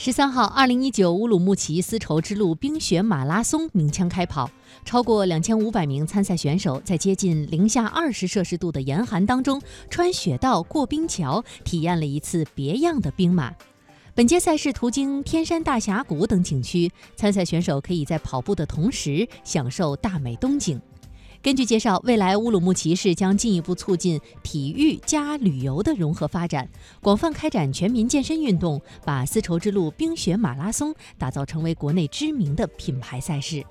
十三号，二零一九乌鲁木齐丝绸之路冰雪马拉松鸣枪开跑，超过两千五百名参赛选手在接近零下二十摄氏度的严寒当中穿雪道过冰桥，体验了一次别样的冰马。本届赛事途经天山大峡谷等景区，参赛选手可以在跑步的同时享受大美冬景。根据介绍，未来乌鲁木齐市将进一步促进体育加旅游的融合发展，广泛开展全民健身运动，把丝绸之路冰雪马拉松打造成为国内知名的品牌赛事。